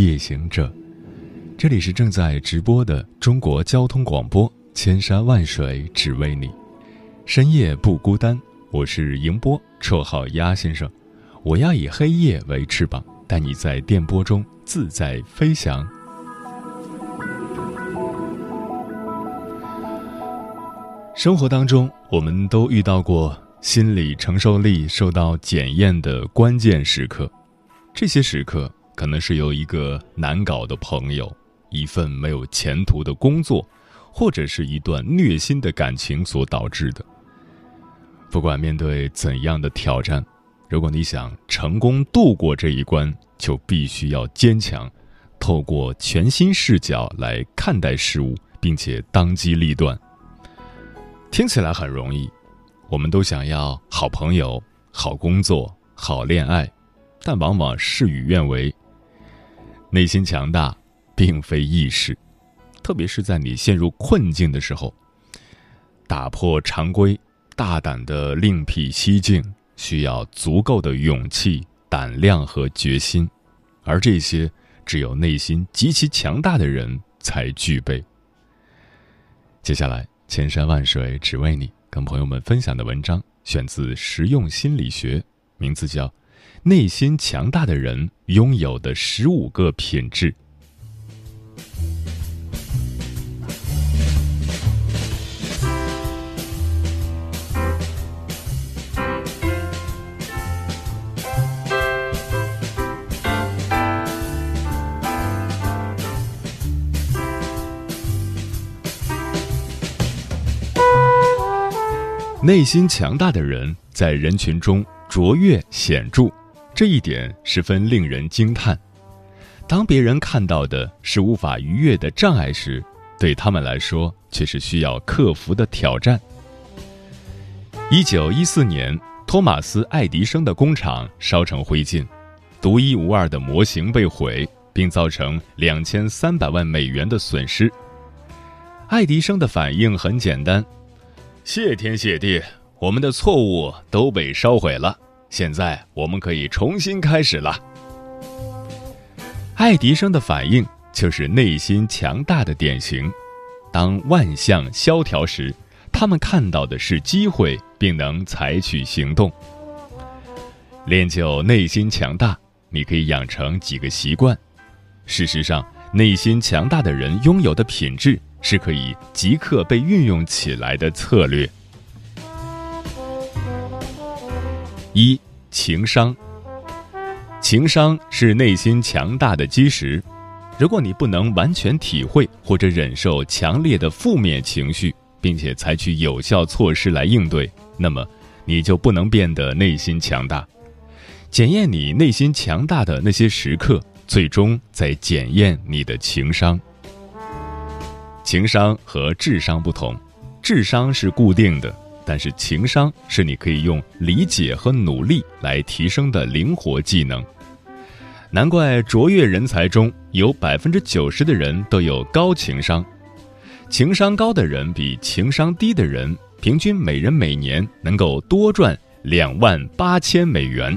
夜行者，这里是正在直播的中国交通广播，千山万水只为你，深夜不孤单。我是迎波，绰号鸭先生。我要以黑夜为翅膀，带你在电波中自在飞翔。生活当中，我们都遇到过心理承受力受到检验的关键时刻。这些时刻可能是由一个难搞的朋友、一份没有前途的工作，或者是一段虐心的感情所导致的。不管面对怎样的挑战，如果你想成功度过这一关，就必须要坚强，透过全新视角来看待事物，并且当机立断。听起来很容易，我们都想要好朋友、好工作、好恋爱。但往往事与愿违。内心强大并非易事，特别是在你陷入困境的时候，打破常规、大胆的另辟蹊径，需要足够的勇气、胆量和决心，而这些只有内心极其强大的人才具备。接下来，千山万水只为你，跟朋友们分享的文章选自《实用心理学》，名字叫。内心强大的人拥有的十五个品质。内心强大的人在人群中卓越显著。这一点十分令人惊叹。当别人看到的是无法逾越的障碍时，对他们来说却是需要克服的挑战。一九一四年，托马斯·爱迪生的工厂烧成灰烬，独一无二的模型被毁，并造成两千三百万美元的损失。爱迪生的反应很简单：“谢天谢地，我们的错误都被烧毁了。”现在我们可以重新开始了。爱迪生的反应就是内心强大的典型。当万象萧条时，他们看到的是机会，并能采取行动。练就内心强大，你可以养成几个习惯。事实上，内心强大的人拥有的品质是可以即刻被运用起来的策略。一情商，情商是内心强大的基石。如果你不能完全体会或者忍受强烈的负面情绪，并且采取有效措施来应对，那么你就不能变得内心强大。检验你内心强大的那些时刻，最终在检验你的情商。情商和智商不同，智商是固定的。但是情商是你可以用理解和努力来提升的灵活技能。难怪卓越人才中有百分之九十的人都有高情商，情商高的人比情商低的人平均每人每年能够多赚两万八千美元。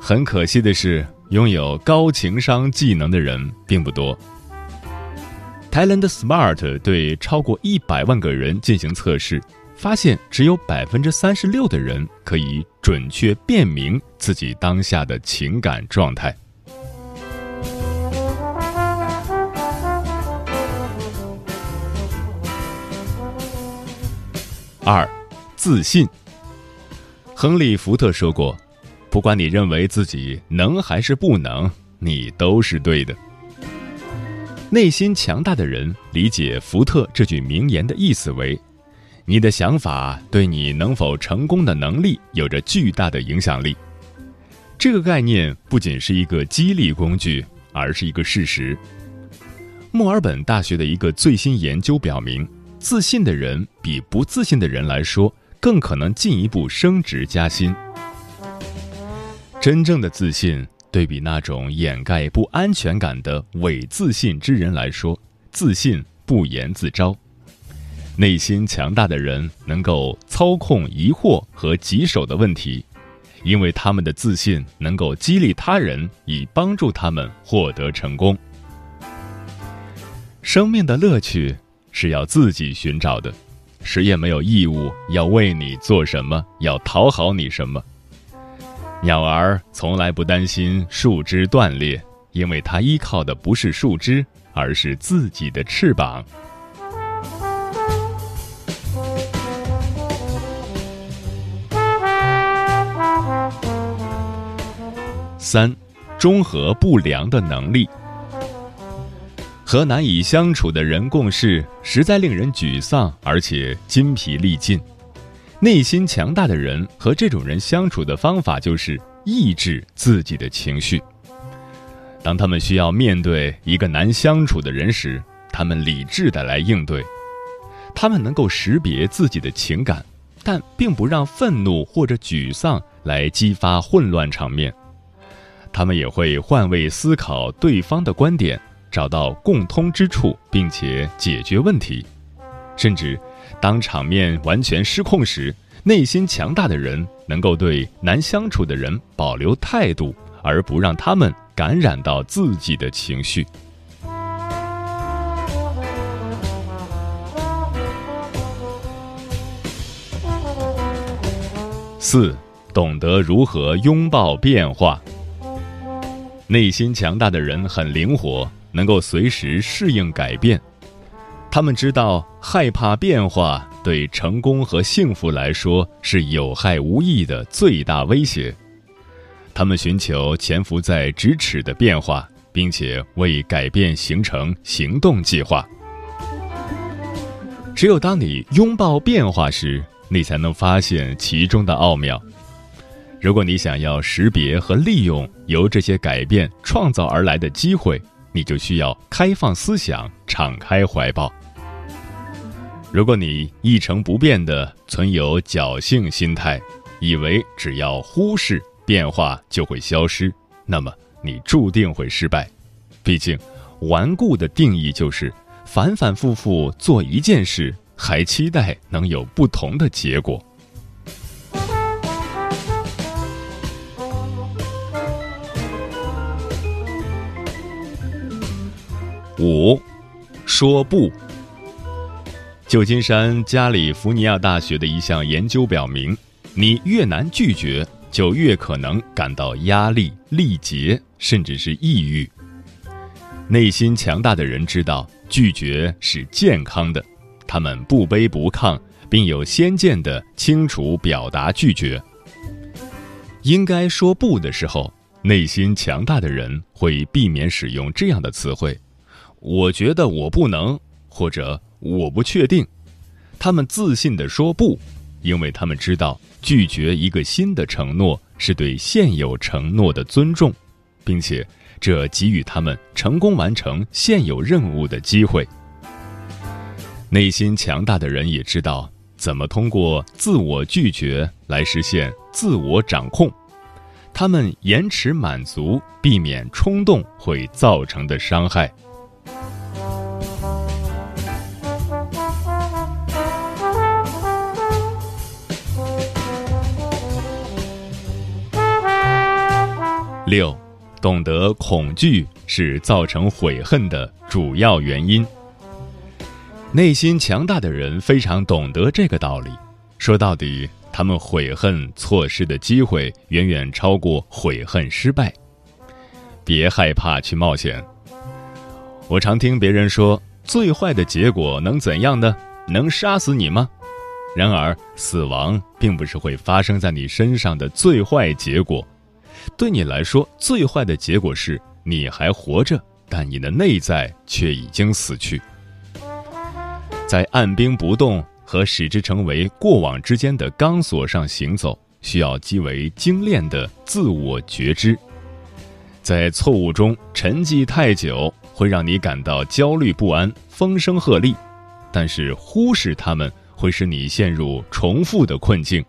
很可惜的是，拥有高情商技能的人并不多。Talent Smart 对超过一百万个人进行测试，发现只有百分之三十六的人可以准确辨明自己当下的情感状态。二，自信。亨利·福特说过：“不管你认为自己能还是不能，你都是对的。”内心强大的人理解福特这句名言的意思为：你的想法对你能否成功的能力有着巨大的影响力。这个概念不仅是一个激励工具，而是一个事实。墨尔本大学的一个最新研究表明，自信的人比不自信的人来说更可能进一步升职加薪。真正的自信，对比那种掩盖不安全感的伪自信之人来说，自信不言自招。内心强大的人能够操控疑惑和棘手的问题，因为他们的自信能够激励他人，以帮助他们获得成功。生命的乐趣是要自己寻找的，谁也没有义务要为你做什么，要讨好你什么。鸟儿从来不担心树枝断裂，因为它依靠的不是树枝，而是自己的翅膀。三，中和不良的能力。和难以相处的人共事，实在令人沮丧，而且筋疲力尽。内心强大的人和这种人相处的方法就是抑制自己的情绪。当他们需要面对一个难相处的人时，他们理智的来应对。他们能够识别自己的情感，但并不让愤怒或者沮丧来激发混乱场面。他们也会换位思考对方的观点，找到共通之处，并且解决问题。甚至，当场面完全失控时，内心强大的人能够对难相处的人保留态度，而不让他们感染到自己的情绪。四，懂得如何拥抱变化。内心强大的人很灵活，能够随时适应改变。他们知道害怕变化对成功和幸福来说是有害无益的最大威胁。他们寻求潜伏在咫尺的变化，并且为改变形成行动计划。只有当你拥抱变化时，你才能发现其中的奥妙。如果你想要识别和利用由这些改变创造而来的机会，你就需要开放思想，敞开怀抱。如果你一成不变的存有侥幸心态，以为只要忽视变化就会消失，那么你注定会失败。毕竟，顽固的定义就是反反复复做一件事，还期待能有不同的结果。五，说不。旧金山加利福尼亚大学的一项研究表明，你越难拒绝，就越可能感到压力、力竭，甚至是抑郁。内心强大的人知道拒绝是健康的，他们不卑不亢，并有先见的清楚表达拒绝。应该说不的时候，内心强大的人会避免使用这样的词汇。我觉得我不能，或者我不确定。他们自信地说不，因为他们知道拒绝一个新的承诺是对现有承诺的尊重，并且这给予他们成功完成现有任务的机会。内心强大的人也知道怎么通过自我拒绝来实现自我掌控。他们延迟满足，避免冲动会造成的伤害。六，懂得恐惧是造成悔恨的主要原因。内心强大的人非常懂得这个道理。说到底，他们悔恨错失的机会远远超过悔恨失败。别害怕去冒险。我常听别人说，最坏的结果能怎样呢？能杀死你吗？然而，死亡并不是会发生在你身上的最坏结果。对你来说，最坏的结果是你还活着，但你的内在却已经死去。在按兵不动和使之成为过往之间的钢索上行走，需要极为精炼的自我觉知。在错误中沉寂太久，会让你感到焦虑不安、风声鹤唳；但是忽视他们，会使你陷入重复的困境。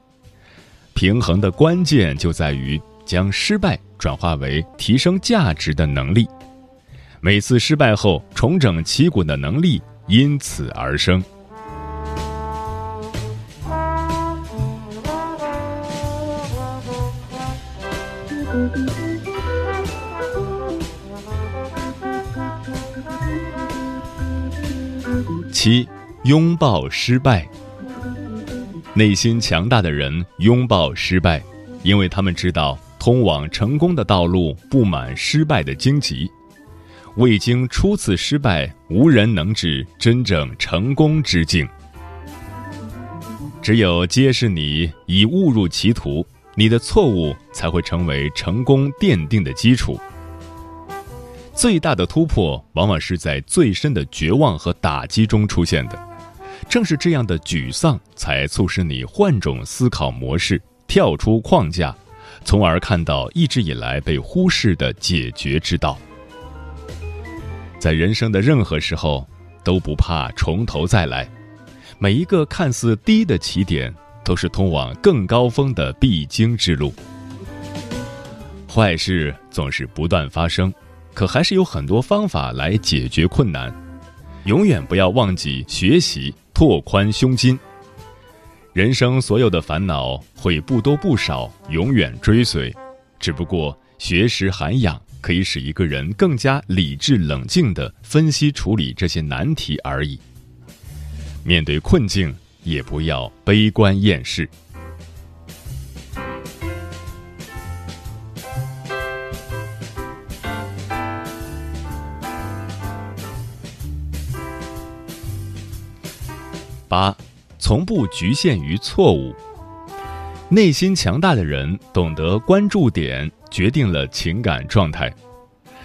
平衡的关键就在于将失败转化为提升价值的能力。每次失败后重整旗鼓的能力因此而生。七，拥抱失败。内心强大的人拥抱失败，因为他们知道通往成功的道路布满失败的荆棘。未经初次失败，无人能至真正成功之境。只有揭示你已误入歧途，你的错误才会成为成功奠定的基础。最大的突破，往往是在最深的绝望和打击中出现的。正是这样的沮丧，才促使你换种思考模式，跳出框架，从而看到一直以来被忽视的解决之道。在人生的任何时候，都不怕从头再来。每一个看似低的起点，都是通往更高峰的必经之路。坏事总是不断发生。可还是有很多方法来解决困难，永远不要忘记学习，拓宽胸襟。人生所有的烦恼会不多不少，永远追随，只不过学识涵养可以使一个人更加理智冷静地分析处理这些难题而已。面对困境，也不要悲观厌世。八，从不局限于错误。内心强大的人懂得关注点决定了情感状态。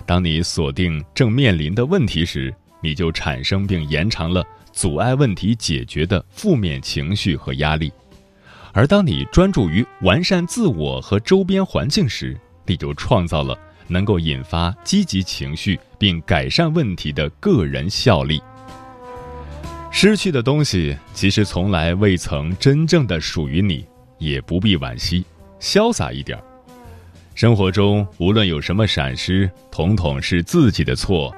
当你锁定正面临的问题时，你就产生并延长了阻碍问题解决的负面情绪和压力；而当你专注于完善自我和周边环境时，你就创造了能够引发积极情绪并改善问题的个人效力。失去的东西其实从来未曾真正的属于你，也不必惋惜，潇洒一点。生活中无论有什么闪失，统统是自己的错。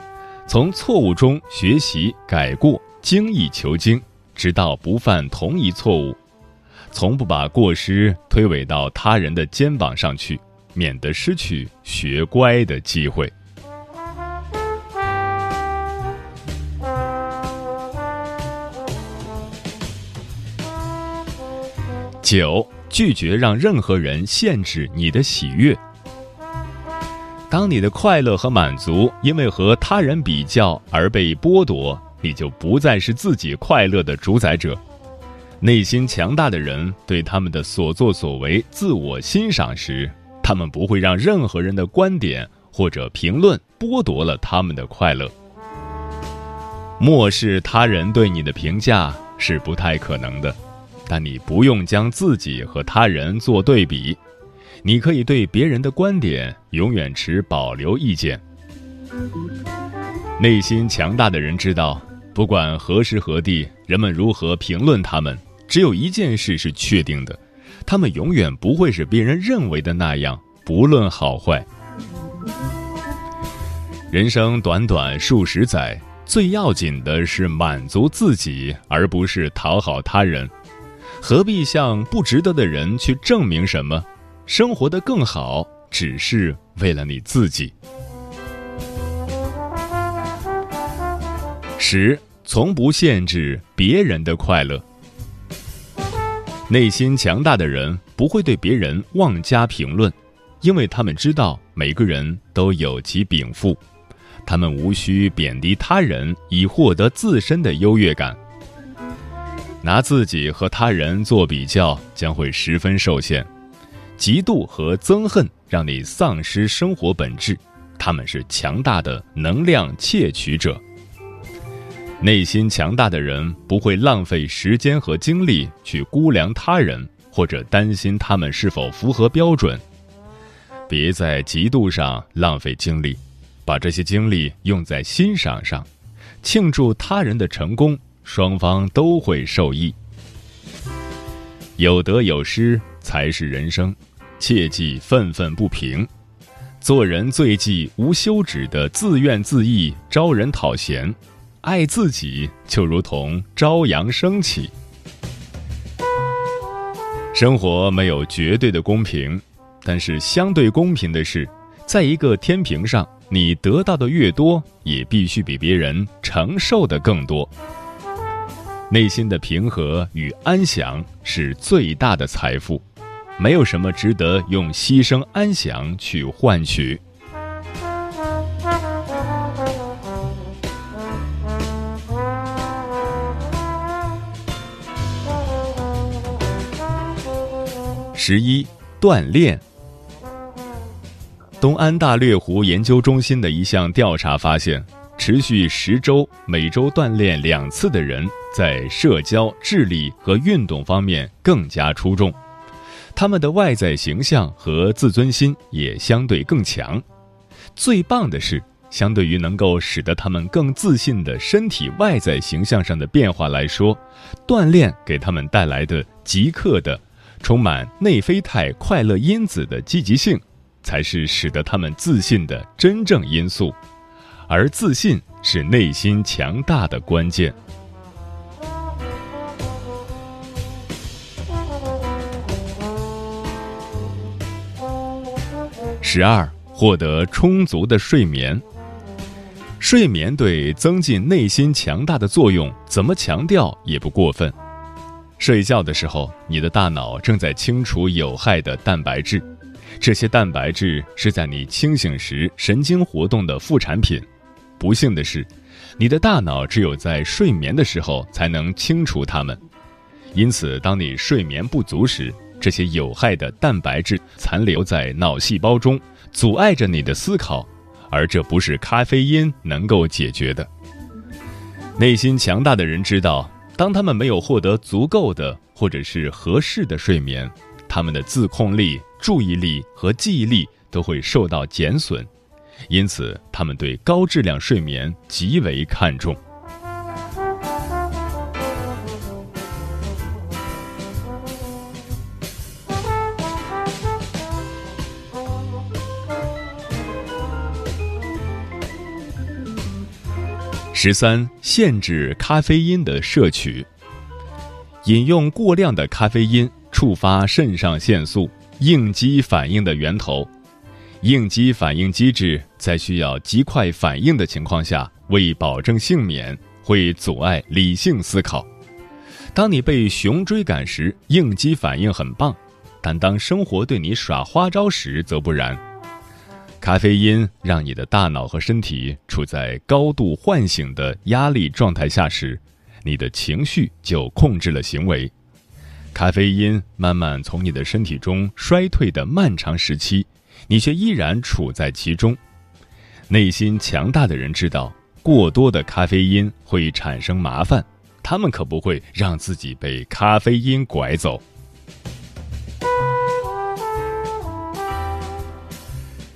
从错误中学习改过，精益求精，直到不犯同一错误。从不把过失推诿到他人的肩膀上去，免得失去学乖的机会。九，拒绝让任何人限制你的喜悦。当你的快乐和满足因为和他人比较而被剥夺，你就不再是自己快乐的主宰者。内心强大的人对他们的所作所为自我欣赏时，他们不会让任何人的观点或者评论剥夺了他们的快乐。漠视他人对你的评价是不太可能的。但你不用将自己和他人做对比，你可以对别人的观点永远持保留意见。内心强大的人知道，不管何时何地，人们如何评论他们，只有一件事是确定的：他们永远不会是别人认为的那样，不论好坏。人生短短数十载，最要紧的是满足自己，而不是讨好他人。何必向不值得的人去证明什么？生活的更好，只是为了你自己。十，从不限制别人的快乐。内心强大的人不会对别人妄加评论，因为他们知道每个人都有其禀赋，他们无需贬低他人以获得自身的优越感。拿自己和他人做比较，将会十分受限。嫉妒和憎恨让你丧失生活本质，他们是强大的能量窃取者。内心强大的人不会浪费时间和精力去估量他人，或者担心他们是否符合标准。别在嫉妒上浪费精力，把这些精力用在欣赏上，庆祝他人的成功，双方都会受益。有得有失才是人生，切忌愤愤不平。做人最忌无休止的自怨自艾、招人讨嫌。爱自己就如同朝阳升起。生活没有绝对的公平，但是相对公平的是，在一个天平上，你得到的越多，也必须比别人承受的更多。内心的平和与安详是最大的财富，没有什么值得用牺牲安详去换取。十一，锻炼。东安大略湖研究中心的一项调查发现，持续十周、每周锻炼两次的人，在社交、智力和运动方面更加出众，他们的外在形象和自尊心也相对更强。最棒的是，相对于能够使得他们更自信的身体外在形象上的变化来说，锻炼给他们带来的即刻的。充满内啡肽快乐因子的积极性，才是使得他们自信的真正因素，而自信是内心强大的关键。十二，获得充足的睡眠。睡眠对增进内心强大的作用，怎么强调也不过分。睡觉的时候，你的大脑正在清除有害的蛋白质，这些蛋白质是在你清醒时神经活动的副产品。不幸的是，你的大脑只有在睡眠的时候才能清除它们。因此，当你睡眠不足时，这些有害的蛋白质残留在脑细胞中，阻碍着你的思考，而这不是咖啡因能够解决的。内心强大的人知道。当他们没有获得足够的或者是合适的睡眠，他们的自控力、注意力和记忆力都会受到减损，因此他们对高质量睡眠极为看重。十三，限制咖啡因的摄取。饮用过量的咖啡因触发肾上腺素应激反应的源头。应激反应机制在需要极快反应的情况下，为保证幸免，会阻碍理性思考。当你被熊追赶时，应激反应很棒；但当生活对你耍花招时，则不然。咖啡因让你的大脑和身体处在高度唤醒的压力状态下时，你的情绪就控制了行为。咖啡因慢慢从你的身体中衰退的漫长时期，你却依然处在其中。内心强大的人知道，过多的咖啡因会产生麻烦，他们可不会让自己被咖啡因拐走。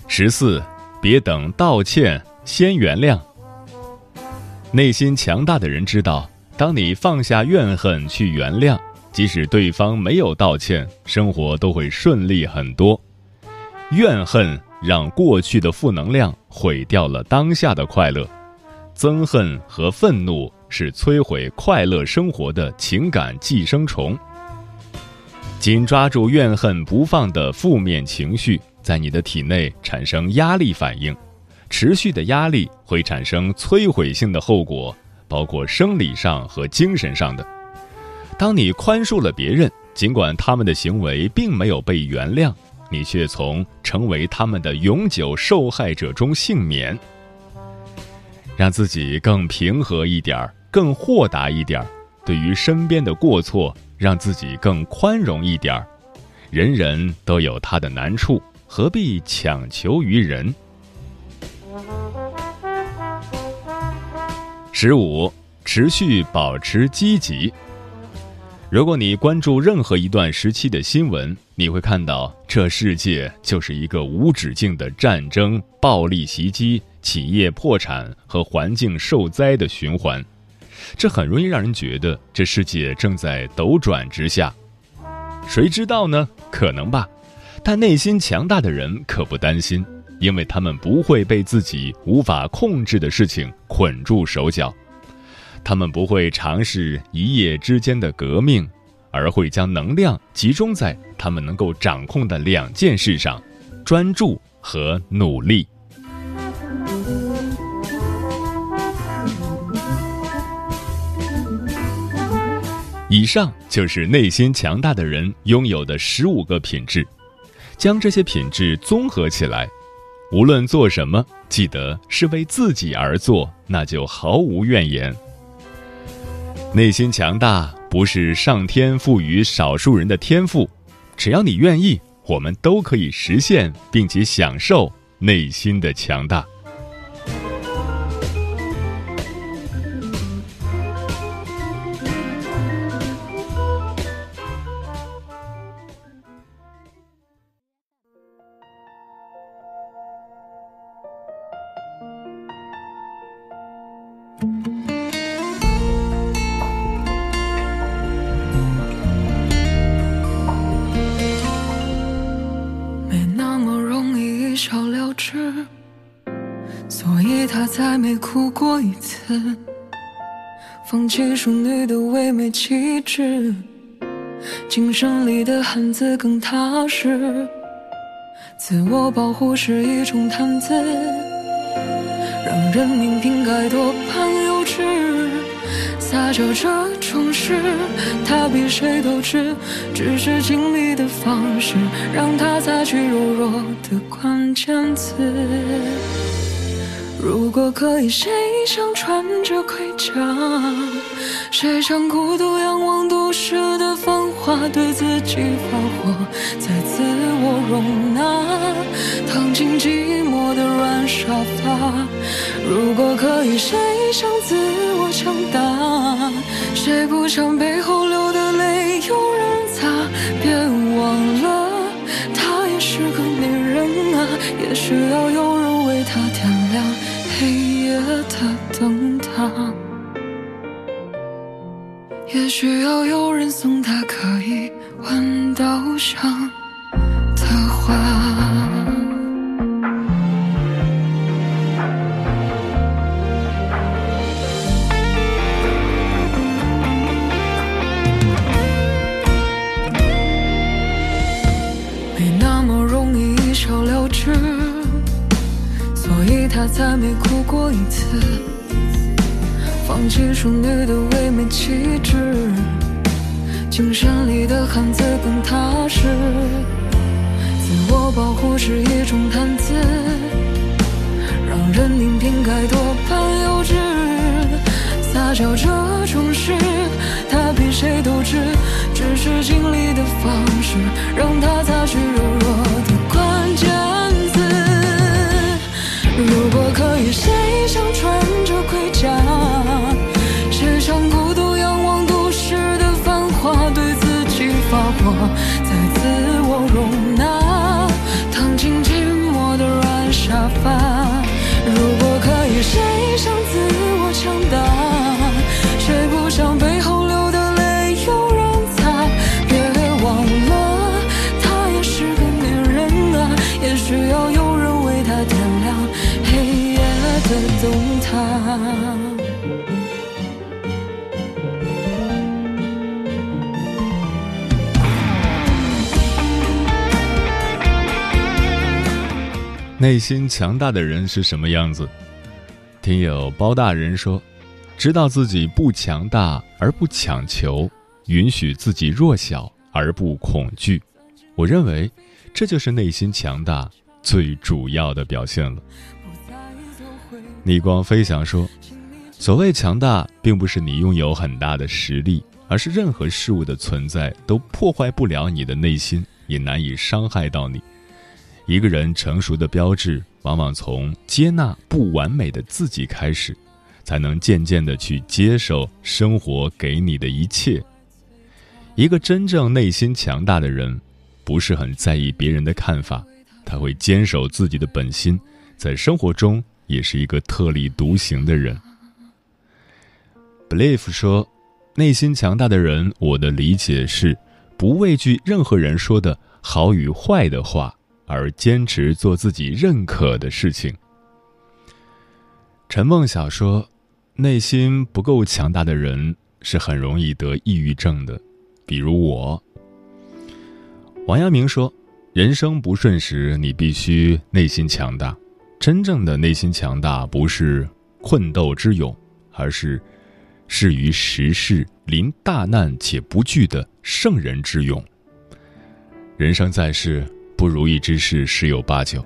十四，别等道歉，先原谅。内心强大的人知道，当你放下怨恨去原谅，即使对方没有道歉，生活都会顺利很多。怨恨让过去的负能量毁掉了当下的快乐，憎恨和愤怒是摧毁快乐生活的情感寄生虫。紧抓住怨恨不放的负面情绪。在你的体内产生压力反应，持续的压力会产生摧毁性的后果，包括生理上和精神上的。当你宽恕了别人，尽管他们的行为并没有被原谅，你却从成为他们的永久受害者中幸免。让自己更平和一点儿，更豁达一点儿，对于身边的过错，让自己更宽容一点儿。人人都有他的难处。何必强求于人？十五，持续保持积极。如果你关注任何一段时期的新闻，你会看到这世界就是一个无止境的战争、暴力袭击、企业破产和环境受灾的循环。这很容易让人觉得这世界正在斗转直下。谁知道呢？可能吧。但内心强大的人可不担心，因为他们不会被自己无法控制的事情捆住手脚。他们不会尝试一夜之间的革命，而会将能量集中在他们能够掌控的两件事上：专注和努力。以上就是内心强大的人拥有的十五个品质，将这些品质综合起来，无论做什么，记得是为自己而做，那就毫无怨言。内心强大不是上天赋予少数人的天赋，只要你愿意，我们都可以实现并且享受内心的强大。没哭过一次，放弃淑女的唯美气质，精神里的汉子更踏实。自我保护是一种谈资，让人民瓶盖多半幼稚。撒娇这种事，他比谁都知，只是经历的方式，让他擦去柔弱的关键词。如果可以，谁想穿着盔甲？谁想孤独仰望都市的繁华，对自己发火，再自我容纳，躺进寂寞的软沙发。如果可以，谁想自我强大？谁不想背后流的需要有是经历的方式，让它擦去内心强大的人是什么样子？听友包大人说，知道自己不强大而不强求，允许自己弱小而不恐惧。我认为，这就是内心强大最主要的表现了。逆光飞翔说：“所谓强大，并不是你拥有很大的实力，而是任何事物的存在都破坏不了你的内心，也难以伤害到你。一个人成熟的标志，往往从接纳不完美的自己开始，才能渐渐的去接受生活给你的一切。一个真正内心强大的人，不是很在意别人的看法，他会坚守自己的本心，在生活中也是一个特立独行的人。Believe 说，内心强大的人，我的理解是，不畏惧任何人说的好与坏的话。而坚持做自己认可的事情。陈梦晓说：“内心不够强大的人是很容易得抑郁症的，比如我。”王阳明说：“人生不顺时，你必须内心强大。真正的内心强大，不是困斗之勇，而是适于时势、临大难且不惧的圣人之勇。人生在世。”不如意之事十有八九，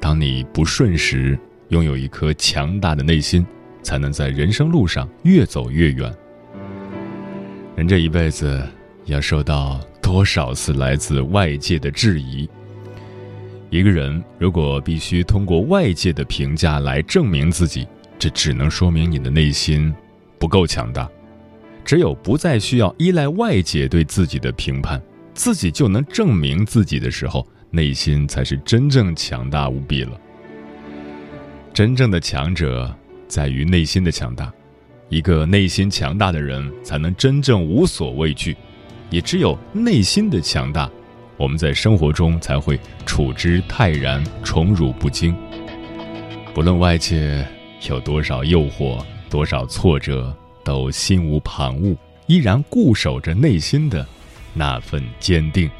当你不顺时，拥有一颗强大的内心，才能在人生路上越走越远。人这一辈子要受到多少次来自外界的质疑？一个人如果必须通过外界的评价来证明自己，这只能说明你的内心不够强大。只有不再需要依赖外界对自己的评判，自己就能证明自己的时候。内心才是真正强大无比了。真正的强者在于内心的强大，一个内心强大的人才能真正无所畏惧。也只有内心的强大，我们在生活中才会处之泰然、宠辱不惊。不论外界有多少诱惑、多少挫折，都心无旁骛，依然固守着内心的那份坚定。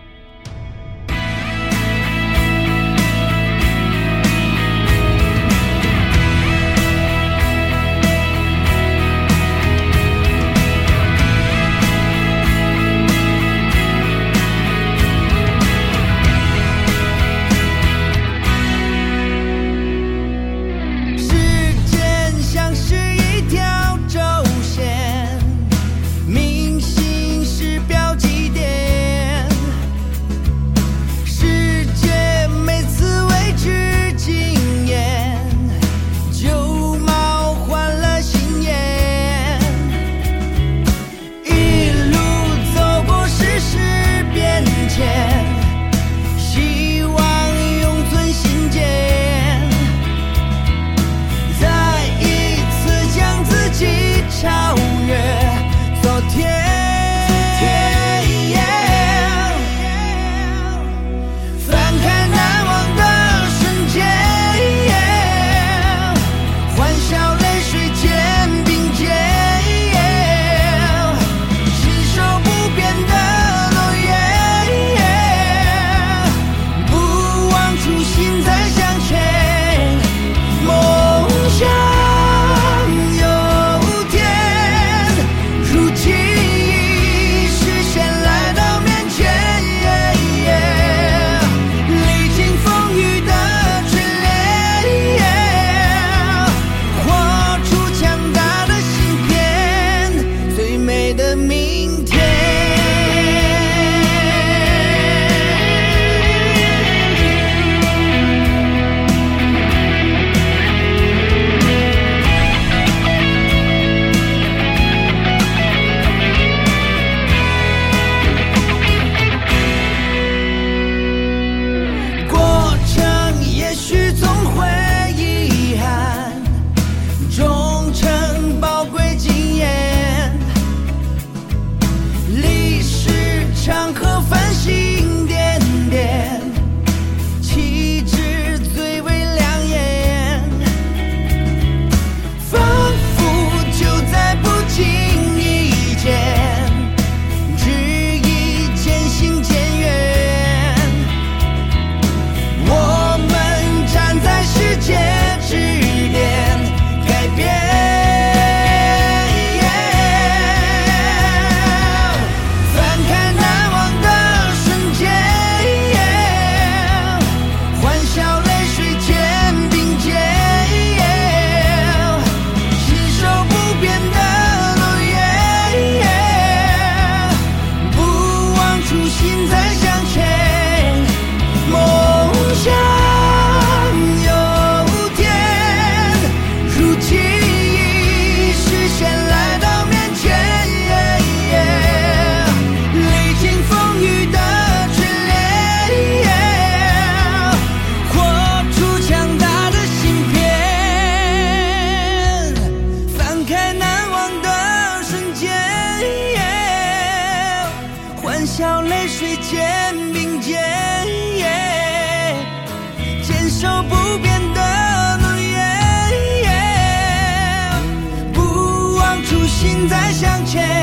坚守不变的诺言，不忘初心再向前。